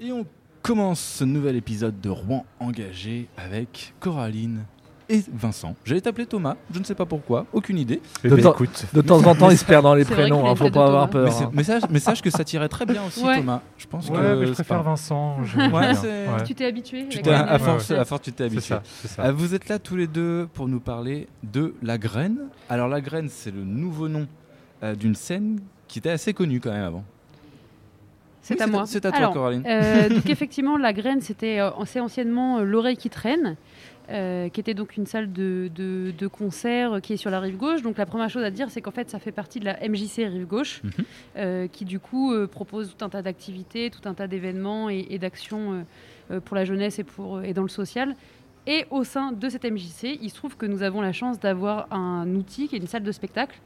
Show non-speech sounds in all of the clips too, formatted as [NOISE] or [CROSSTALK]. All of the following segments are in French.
Et on commence ce nouvel épisode de Rouen engagé avec Coraline et Vincent. J'allais t'appeler Thomas, je ne sais pas pourquoi, aucune idée. Eh De, ben, temps- écoute, de temps en temps, il se perd dans les [LAUGHS] prénoms, a hein, faut pas avoir Thomas. Mais, peur. c'est- hein. mais sache, mais sache que ça tirait très bien aussi Ouais. Thomas. Je pense ouais, que mais je préfère pas- Vincent. je- [LAUGHS] Ouais. Tu t'es habitué Tu à, force, ouais. à force, tu t'es C'est habitué. ça, c'est ça. Euh, vous êtes là tous les deux pour nous parler de La Graine. Alors La Graine, c'est le nouveau nom euh, d'une scène qui était assez connue quand même avant. C'est Oui, à moi. C'est à toi Alors, Coraline. Euh, [LAUGHS] donc effectivement, la graine, c'était euh, c'est anciennement euh, l'oreille qui traîne, euh, qui était donc une salle de, de, de concert qui est sur la rive gauche. Donc la première chose à dire, c'est qu'en fait, ça fait partie de la MJC rive gauche, Mhm. euh, qui du coup euh, propose tout un tas d'activités, tout un tas d'événements et, et d'actions pour la jeunesse et pour et dans le social. Et au sein de cette MJC, il se trouve que nous avons la chance d'avoir un outil qui est une salle de spectacle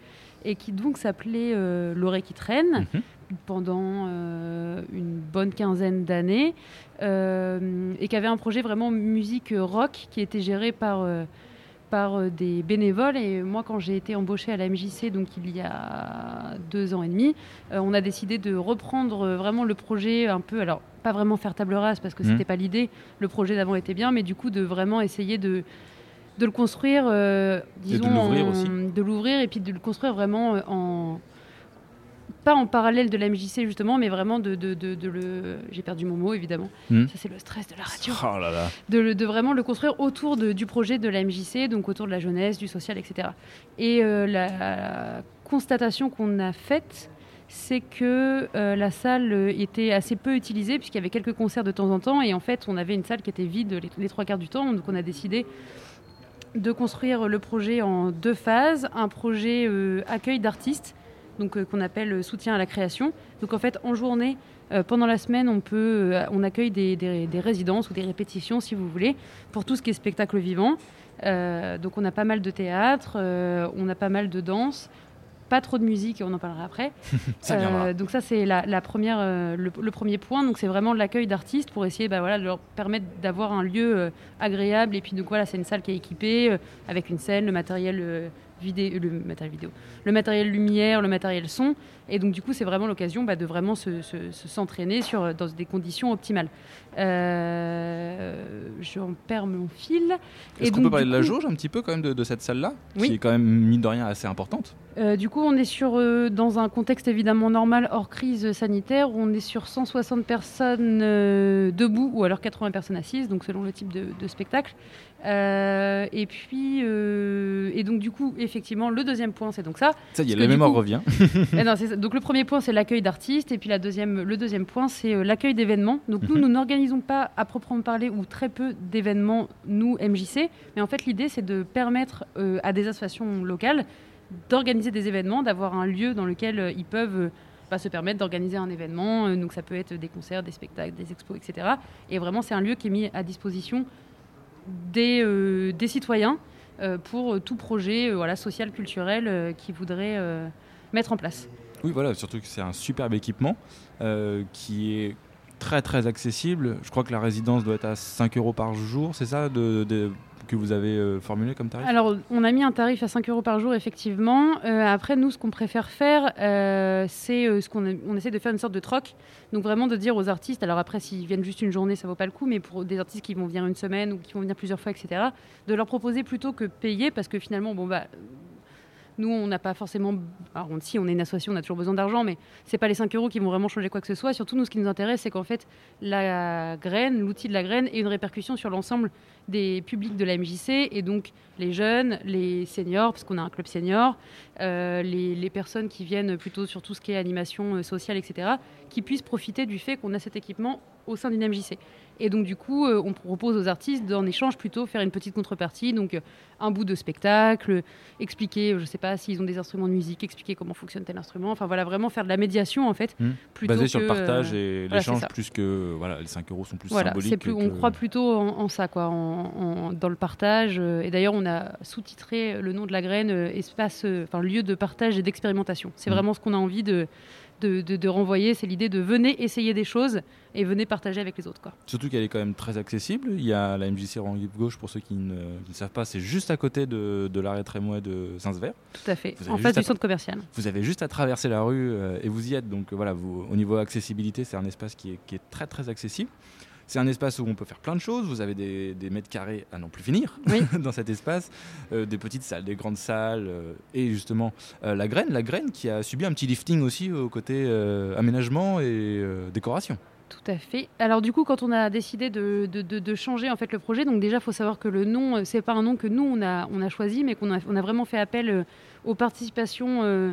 et qui donc s'appelait l'oreille qui traîne Mhm. Pendant euh, une bonne quinzaine d'années euh, et qui avait un projet vraiment musique rock qui était géré par, euh, par euh, des bénévoles. Et moi, quand j'ai été embauchée à la MJC, donc il y a deux ans et demi, on a décidé de reprendre vraiment le projet un peu. Alors, pas vraiment faire table rase parce que Mhm. c'était pas l'idée. Le projet d'avant était bien, mais du coup, de vraiment essayer de de le construire, euh, Et de disons, l'ouvrir en- aussi. de l'ouvrir et puis de le construire vraiment en pas en parallèle de la MJC justement, mais vraiment de, de, de- de le. J'ai perdu mon mot évidemment. Hmm. Ça c'est le stress de la radio. Oh là là. De, de vraiment le construire autour du projet de la MJC, donc autour de la jeunesse, du social, etc. Et euh, la constatation qu'on a faite, c'est que euh, la salle était assez peu utilisée puisqu'il y avait quelques concerts de temps en temps et en fait on avait une salle qui était vide les, les trois quarts du temps, donc on a décidé de construire le projet en deux phases, un projet euh, accueil d'artistes, donc euh, qu'on appelle euh, soutien à la création. Donc en fait en journée, euh, pendant la semaine, on peut, on accueille des, des- des résidences ou des répétitions si vous voulez pour tout ce qui est spectacle vivant. Euh, donc on a pas mal de théâtre, euh, on a pas mal de danse. Pas trop de musique, on en parlera après. [LAUGHS] Ça. Euh, donc ça c'est la, la première, le, le premier point. Donc c'est vraiment l'accueil d'artistes pour essayer, bah, voilà, de leur permettre d'avoir un lieu agréable. Et puis donc voilà, c'est une salle qui est équipée avec une scène, le matériel vidéo, le matériel vidéo, le matériel lumière, le matériel son. Et donc du coup c'est vraiment l'occasion bah, de vraiment se, se- se- s'entraîner sur dans des conditions optimales. Euh, J'en perds mon fil. Est-ce qu'on peut parler de la jauge un petit peu quand même de, de cette salle-là Oui. Qui est quand même, mine de rien, assez importante? Euh, du coup, on est sur, euh, dans un contexte évidemment normal, hors crise sanitaire. On est sur 160 personnes euh, debout ou alors 80 personnes assises, donc selon le type de, de spectacle. Euh, et puis, euh, et donc du coup, effectivement, le deuxième point, c'est donc ça. Ça y est, la mémoire coup- revient. [LAUGHS] Eh non, c'est ça. donc le premier point, c'est l'accueil d'artistes, et puis la deuxième, le deuxième point, c'est euh, l'accueil d'événements. Donc nous, Mhm. nous n'organisons pas à proprement parler ou très peu d'événements, nous, MJC, mais en fait l'idée, c'est de permettre à des associations locales d'organiser des événements, d'avoir un lieu dans lequel ils peuvent bah, se permettre d'organiser un événement. Donc ça peut être des concerts, des spectacles, des expos, etc. Et vraiment, c'est un lieu qui est mis à disposition des, euh, des citoyens euh, pour euh, tout projet social, culturel qu'ils voudraient mettre en place. Oui, voilà, surtout que c'est un superbe équipement qui est très très accessible. Je crois que la résidence doit être à 5 euros par jour, c'est ça que vous avez euh, formulé comme tarif Alors, on a mis un tarif à 5 euros par jour, effectivement. Euh, après, nous, ce qu'on préfère faire, euh, c'est ce qu'on on essaie de faire une sorte de troc. Donc, vraiment de dire aux artistes, alors après, s'ils viennent juste une journée, ça vaut pas le coup, mais pour des artistes qui vont venir une semaine ou qui vont venir plusieurs fois, etc., de leur proposer plutôt que payer, parce que finalement, bon, bah. Nous, on n'a pas forcément. Alors, si on est une association, on a toujours besoin d'argent, mais c'est pas les 5 euros qui vont vraiment changer quoi que ce soit. Surtout, nous, ce qui nous intéresse, c'est qu'en fait, la graine, l'outil de la graine, ait une répercussion sur l'ensemble des publics de la MJC et donc les jeunes, les seniors, parce qu'on a un club senior, euh, les, les personnes qui viennent plutôt sur tout ce qui est animation euh, sociale, etc., qui puissent profiter du fait qu'on a cet équipement au sein d'une MJC. Et donc, du coup, euh, on propose aux artistes, en échange, plutôt faire une petite contrepartie, donc euh, un bout de spectacle, expliquer, je sais pas, s'ils ont des instruments de musique, expliquer comment fonctionne tel instrument, enfin voilà, vraiment faire de la médiation, en fait, Hmm. plutôt Basé sur le partage et l'échange plus que voilà les 5 euros sont plus voilà, symboliques on croit plutôt en, en ça, quoi, en- en- dans le partage. euh, Et d'ailleurs, on a sous-titré le nom de la graine, euh, espace, euh, enfin lieu de partage et d'expérimentation. C'est Mhm. vraiment ce qu'on a envie de de, de, renvoyer. C'est l'idée de venez essayer des choses et venez partager avec les autres. Quoi. Surtout qu'elle est quand même très accessible. Il y a la MJC Rive Gauche, pour ceux qui ne, savent pas, c'est juste à côté de, de l'arrêt Trémois de Saint-Sever. Tout à fait, en face du centre commercial. Vous avez juste à traverser la rue euh, et vous y êtes. Donc voilà, vous, au niveau accessibilité, c'est un espace qui est, qui est très très accessible. C'est un espace où on peut faire plein de choses. Vous avez des, mètres carrés à n'en plus finir [LAUGHS] dans cet espace, euh, des petites salles, des grandes salles, euh, et justement euh, la graine, la graine qui a subi un petit lifting aussi au côté aménagement et décoration. Tout à fait. Alors du coup, quand on a décidé de, changer en fait le projet, donc déjà, il faut savoir que le nom, c'est pas un nom que nous on a, choisi, mais qu'on a, vraiment fait appel aux participations euh,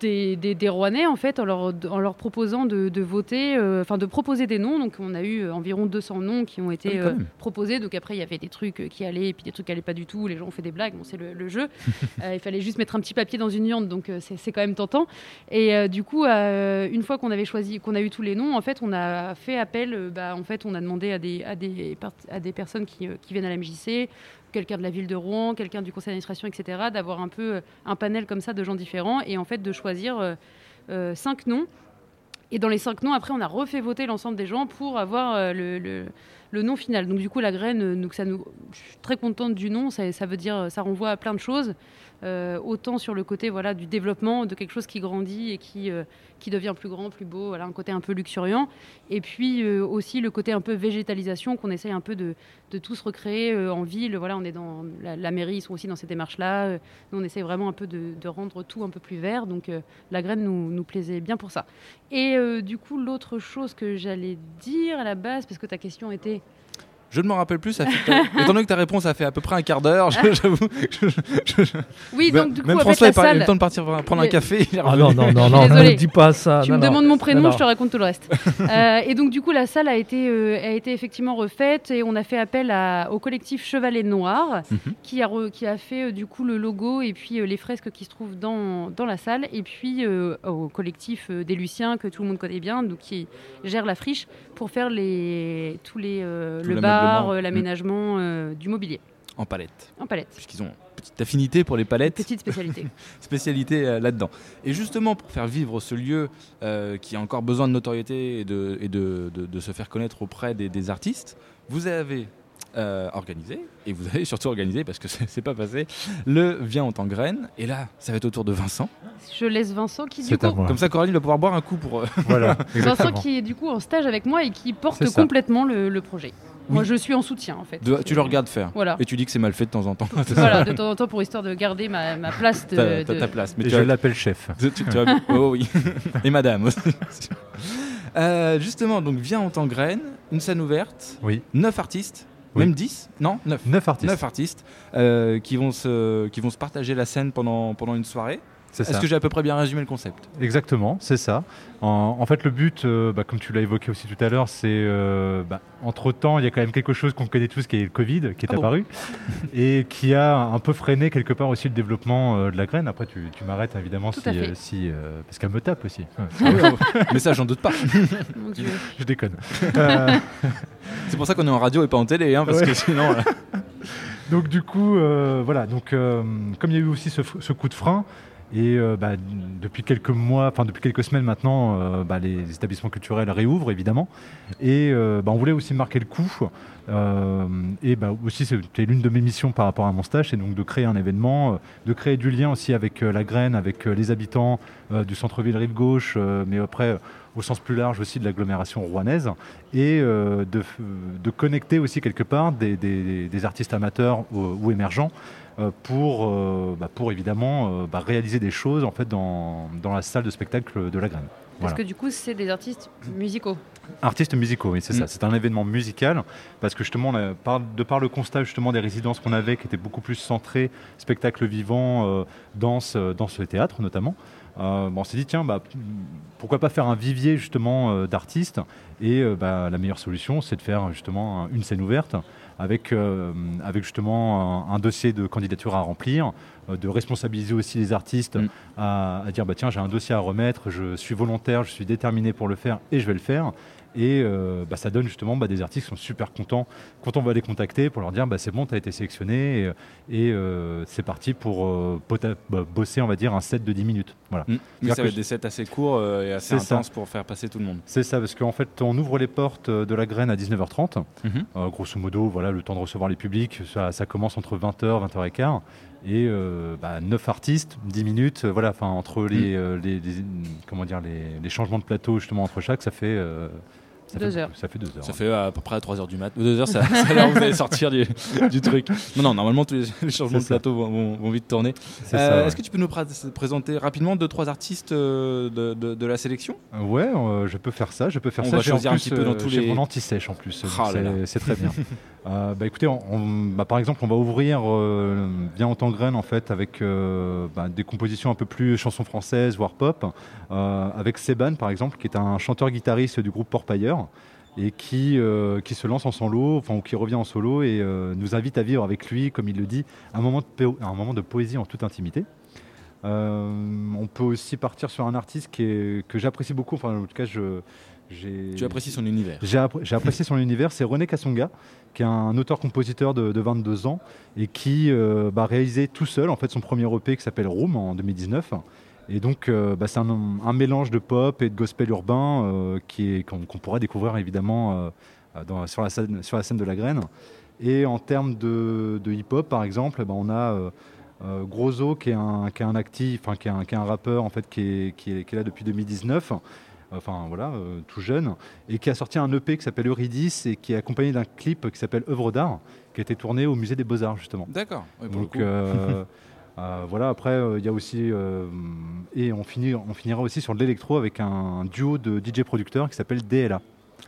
des, des, Rouennais en fait en leur, en leur proposant de, de voter, euh, enfin de proposer des noms. Donc on a eu environ 200 noms qui ont été ah euh, proposés. Donc après il y avait des trucs qui allaient et puis des trucs qui allaient pas du tout. Les gens ont fait des blagues. Bon c'est le, jeu. [LAUGHS] il fallait juste mettre un petit papier dans une urne donc c'est quand même tentant. Et du coup une fois qu'on avait choisi, qu'on a eu tous les noms, en fait on a fait appel. Bah, en fait on a demandé à des, à des, à des personnes qui, qui viennent à la MJC quelqu'un de la ville de Rouen, quelqu'un du conseil d'administration, etc., d'avoir un peu euh, un panel comme ça de gens différents et en fait de choisir euh, euh, cinq noms. Et dans les cinq noms, après, on a refait voter l'ensemble des gens pour avoir le, le, nom final. Donc du coup, la graine, donc ça nous, je suis très contente du nom. Ça, veut dire, ça renvoie à plein de choses. Euh, autant sur le côté voilà, du développement de quelque chose qui grandit et qui, euh, qui devient plus grand, plus beau, voilà, un côté un peu luxuriant. Et puis euh, aussi le côté un peu végétalisation qu'on essaye un peu de, de tous recréer en ville. Voilà, on est dans la, mairie, ils sont aussi dans ces démarches-là. Nous, on essaye vraiment un peu de, de, rendre tout un peu plus vert. Donc la graine nous, nous plaisait bien pour ça. Et du coup, l'autre chose que j'allais dire à la base, parce que ta question était je ne m'en rappelle plus. Ça fait... Étant donné que ta réponse a fait à peu près un quart d'heure, j'avoue. Oui, donc du coup, même François, il a eu le temps de partir prendre un café. ah non, non, non, non, ne dis pas ça. Tu me demandes mon prénom, je te raconte tout le reste. [LAUGHS] euh, et donc, du coup, la salle a été, euh, a été effectivement refaite et on a fait appel à, au collectif Chevalet Noir mhm. qui, a qui a fait euh, du coup le logo et puis euh, les fresques qui se trouvent dans, dans la salle. Et puis au collectif des Luciens que tout le monde connaît bien, donc qui gère la friche pour faire les, tous les, le bar euh, l'aménagement euh, du mobilier. En palette. En palette. Puisqu'ils ont une petite affinité pour les palettes. petite spécialité. [LAUGHS] spécialité euh, là-dedans. Et justement, pour faire vivre ce lieu qui a encore besoin de notoriété et de, et de, de, se faire connaître auprès des, des artistes, vous avez organisé, et vous avez surtout organisé, parce que [LAUGHS] c'est pas passé, le Viens en tant graine. Et là, ça va être autour de Vincent. Je laisse Vincent qui, du coup. Comme ça, Coraline va pouvoir boire un coup pour. Voilà, [LAUGHS] Vincent qui est du coup en stage avec moi et qui porte complètement le projet. Moi, je suis en soutien, en fait. tu le regardes faire. Voilà. Et tu dis que c'est mal fait de temps en temps. [LAUGHS] voilà, de temps en temps pour histoire de garder ma, ma place. De, ta, place. Mais je l'appelle chef. [LAUGHS] oh oui. Et madame aussi. [LAUGHS] Euh, justement, donc viens en tant graine, une scène ouverte. Oui. Neuf artistes. Même 10 Non 9. 9 artistes. 9 artistes euh, qui, vont se, qui vont se partager la scène pendant, pendant une soirée. Est-ce que j'ai à peu près bien résumé le concept? Exactement, c'est ça. En, fait, le but, euh, bah, comme tu l'as évoqué aussi tout à l'heure, c'est euh, bah, entre-temps, il y a quand même quelque chose qu'on connaît tous, qui est le Covid, qui est ah apparu, [LAUGHS] et qui a un peu freiné quelque part aussi le développement euh, de la graine. Après, tu, m'arrêtes évidemment si, si parce qu'elle me tape aussi. [LAUGHS] Mais ça, j'en doute pas. [LAUGHS] Mon Dieu. Je déconne. c'est pour ça qu'on est en radio et pas en télé, hein, parce que sinon. Donc du coup, voilà. Donc comme il y a eu aussi ce coup de frein. Et euh, bah, depuis quelques mois, enfin depuis quelques semaines maintenant, euh, bah, les établissements culturels réouvrent évidemment. Et euh, bah, on voulait aussi marquer le coup. et aussi, c'était l'une de mes missions par rapport à mon stage, c'est donc de créer un événement, de créer du lien aussi avec la graine, avec les habitants du centre-ville rive gauche, mais après au sens plus large aussi de l'agglomération rouennaise, et de, connecter aussi quelque part des, artistes amateurs ou émergents pour, euh, bah, pour évidemment euh, bah, réaliser des choses en fait, dans, dans, la salle de spectacle de la Graine. Parce que du coup, c'est des artistes musicaux. Artistes musicaux, oui, c'est ça. Mm. C'est un événement musical parce que justement, de par le constat justement des résidences qu'on avait, qui étaient beaucoup plus centrées spectacle vivant, danse, danse et théâtre notamment. on s'est dit tiens, bah, pourquoi pas faire un vivier justement d'artistes et bah, la meilleure solution, c'est de faire justement une scène ouverte avec, euh, avec justement un, dossier de candidature à remplir, euh, de responsabiliser aussi les artistes mm. à, dire bah, tiens, j'ai un dossier à remettre, je suis volontaire, je suis déterminé pour le faire et je vais le faire. Et euh, bah, ça donne justement bah, des artistes qui sont super contents quand on va les contacter pour leur dire bah, c'est bon, tu as été sélectionné et, euh, c'est parti pour euh, bah, bosser, on va dire, un set de 10 minutes. Voilà. Mmh. ça va être des sets assez courts et assez intenses pour faire passer tout le monde. C'est ça, parce qu'en fait, on ouvre les portes de la graine à 19h30. Mmh. grosso modo, voilà, le temps de recevoir les publics, ça, ça commence entre 20h, 20h15 et euh, bah, 9 artistes, 10 minutes, voilà, enfin entre mm. les, les, comment dire, les, les, changements de plateau justement entre chaque, ça fait ça deux fait, heures. Ça fait deux heures. Ça fait à peu près à 3 heures du mat. Deux heures, ça, [LAUGHS] ça a l'air vous allez sortir du, du, truc. Non, non, normalement, tous les, changements de plateau vont, vont, vite tourner. Est-ce euh, est que tu peux nous présenter rapidement deux, trois artistes euh, de, de, de la sélection? Ouais, euh, je peux faire ça. Je peux faire on ça. Va choisir un petit peu dans tous les. mon anti-sèche en plus. Ah c'est très bien. [LAUGHS] bah, écoutez, on, bah, par exemple, on va ouvrir bien en temps graine en fait avec bah, des compositions un peu plus chansons françaises, voire pop, avec Seban par exemple, qui est un chanteur-guitariste du groupe Porpailleur et qui, euh, qui se lance en solo, enfin, ou qui revient en solo et euh, nous invite à vivre avec lui, comme il le dit, un moment de, un moment de poésie en toute intimité. Euh, on peut aussi partir sur un artiste qui est, que j'apprécie beaucoup, enfin en tout cas je, tu apprécies son univers J'ai apprécié son univers, c'est René Kassonga, qui est un auteur-compositeur de, 22 ans et qui a bah, réalisé tout seul en fait son premier EP qui s'appelle Room en 2019 et donc, euh, bah, c'est un, mélange de pop et de gospel urbain euh, qu'on, pourrait découvrir évidemment euh, sur, la scène, sur la scène de la graine. Et en termes de, hip-hop, par exemple, bah, on a Grosso qui est un, qui est un actif, qui est qui est un rappeur en fait, qui est, qui est, là depuis 2019 enfin voilà, tout jeune, et qui a sorti un EP qui s'appelle Eurydice et qui est accompagné d'un clip qui s'appelle Œuvre d'art, qui a été tourné au musée des Beaux-Arts justement. D'accord. Donc [LAUGHS] Euh, voilà, après, euh, il y a aussi. Euh, et on, finit, on finira aussi sur de l'électro avec un, duo de DJ producteurs qui s'appelle DLA.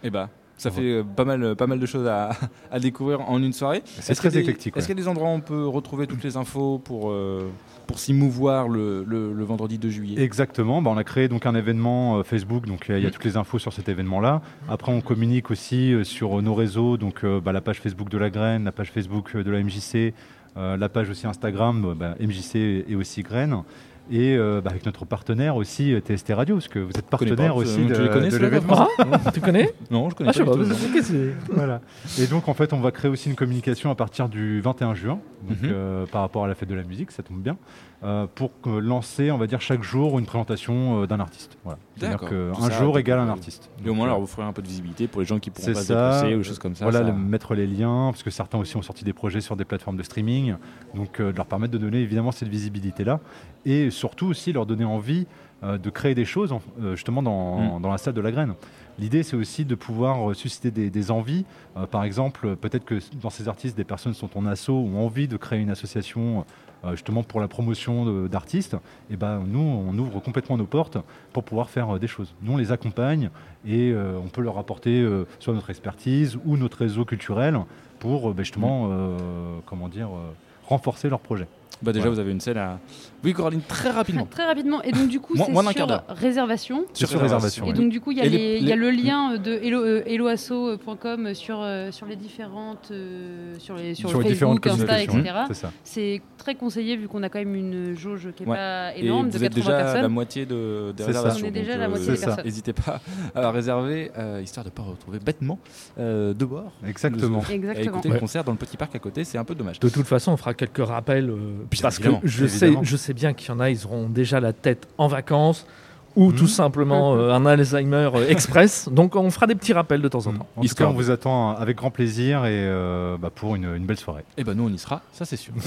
Eh bah. Ça fait pas mal, pas mal de choses à, [LAUGHS] découvrir en une soirée. C'est très éclectique. Est-ce qu'il y a des endroits où on peut retrouver toutes les infos pour, pour s'y mouvoir le, le, vendredi 2 juillet? Exactement. Bah, on a créé donc un événement Facebook, donc il y a mm. toutes les infos sur cet événement-là. Après, on communique aussi sur nos réseaux, donc bah, la page Facebook de la Graine, la page Facebook de la MJC, la page aussi Instagram, euh, bah, MJC et aussi Graines et euh, bah, avec notre partenaire aussi TST Radio, parce que vous êtes partenaire aussi de, de l'événement. tu connais [LAUGHS] Non, je connais ah, pas. voilà. Et donc en fait, on va créer aussi une communication à partir du 21 juin, mhm. par rapport à la fête de la musique, ça tombe bien. Euh, pour lancer, on va dire, chaque jour une présentation euh, d'un artiste. Voilà. C'est-à-dire qu'un jour égale un artiste. Et au moins, alors, vous ferez un peu de visibilité pour les gens qui pourront pas se déplacer ou des choses comme ça. Voilà, mettre les liens, parce que certains aussi ont sorti des projets sur des plateformes de streaming. Donc, euh, leur permettre de donner évidemment cette visibilité-là. Et surtout aussi leur donner envie de créer des choses, justement, dans, mm. dans, la salle de la graine. L'idée, c'est aussi de pouvoir susciter des, des envies. par exemple, peut-être que dans ces artistes, des personnes sont en asso ou ont envie de créer une association euh, justement pour la promotion d'artistes, et ben nous, on ouvre complètement nos portes pour pouvoir faire euh, des choses. Nous, on les accompagne et euh, on peut leur apporter soit notre expertise ou notre réseau culturel pour ben, justement, comment dire, renforcer leur projet. Bah déjà, vous avez une scène à. Oui, Coraline, très rapidement. Très rapidement. Et donc, du coup, c'est sur réservation. Sur, réservation. Et donc, du coup, il y, y, a le lien de helloasso.com sur, euh, sur les différentes. Euh, sur les, sur, sur Facebook, Insta, etc. C'est très conseillé vu qu'on a quand même une jauge qui n'est pas énorme, de vous êtes déjà la moitié de, des réservations. On est déjà la moitié des personnes. N'hésitez pas à réserver, euh, histoire de ne pas retrouver bêtement de bord. Exactement. Exactement. Et écouter le concert dans le petit parc à côté, c'est un peu dommage. De toute façon, on fera quelques rappels parce que je sais, je sais bien qu'il y en a, ils auront déjà la tête en vacances ou tout mhm. simplement [LAUGHS] euh, un Alzheimer euh, express. Donc on fera des petits rappels de temps en temps. En tout cas, on vous attend avec grand plaisir et euh, bah, pour une, une, belle soirée. Et ben nous on y sera, ça c'est sûr. [LAUGHS]